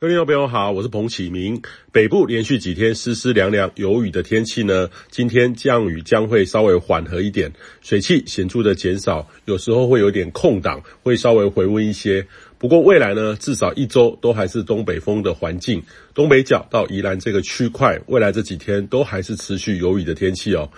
各位朋友好，我是彭启明。北部连续几天湿湿凉凉有雨的天气呢，今天降雨将会稍微缓和一点，水汽显著的减少，有时候会有点空档，会稍微回温一些。不过未来呢，至少一周都还是东北风的环境，东北角到宜兰这个区块，未来这几天都还是持续有雨的天气哦。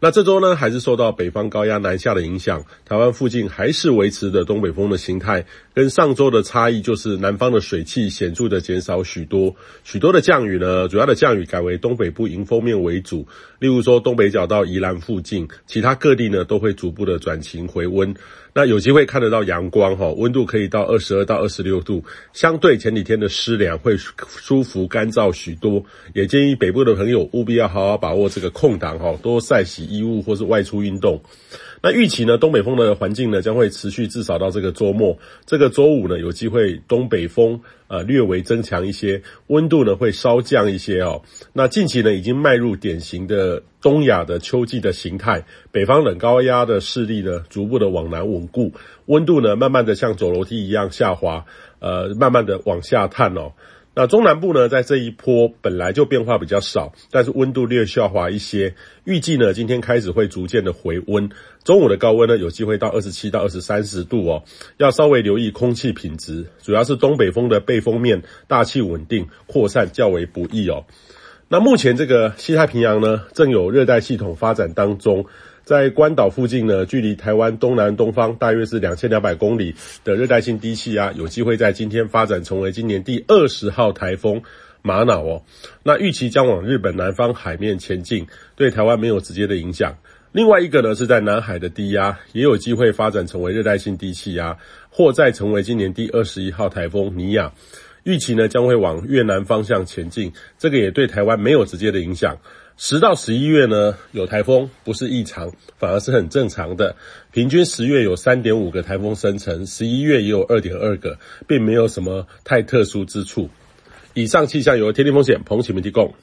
那这周呢，还是受到北方高压南下的影响，台湾附近还是维持着东北风的形态。跟上周的差异就是，南方的水汽显著的减少许多，许多的降雨呢，主要的降雨改为东北部迎风面为主。例如说，东北角到宜兰附近，其他各地呢都会逐步的转晴回温。那有机会看得到阳光哈，温度可以到二十二到二十六度，相对前几天的湿凉会舒服干燥许多。也建议北部的朋友务必要好好把握这个空档哈，多晒洗衣物或是外出运动。那预期呢，东北风的环境呢将会持续至少到这个周末。这个周五呢有机会东北风呃略微增强一些，温度呢会稍降一些哦。那近期呢已经迈入典型的东亚的秋季的形态，北方冷高压的势力呢逐步的往南稳固，温度呢慢慢的像走楼梯一样下滑，呃慢慢的往下探哦。那中南部呢，在这一波本来就变化比较少，但是温度略下滑一些。预计呢，今天开始会逐渐的回温，中午的高温呢，有机会到二十七到二十三十度哦，要稍微留意空气品质，主要是东北风的背风面大气稳定，扩散较为不易哦。那目前这个西太平洋呢，正有热带系统发展当中。在关岛附近呢，距离台湾东南东方大约是两千两百公里的热带性低气压，有机会在今天发展成为今年第二十号台风玛瑙哦。那预期将往日本南方海面前进，对台湾没有直接的影响。另外一个呢，是在南海的低压，也有机会发展成为热带性低气压，或再成为今年第二十一号台风尼亚。预期呢将会往越南方向前进，这个也对台湾没有直接的影响。十到十一月呢有台风不是异常，反而是很正常的。平均十月有三点五个台风生成，十一月也有二点二个，并没有什么太特殊之处。以上气象由天气风险彭启明提供。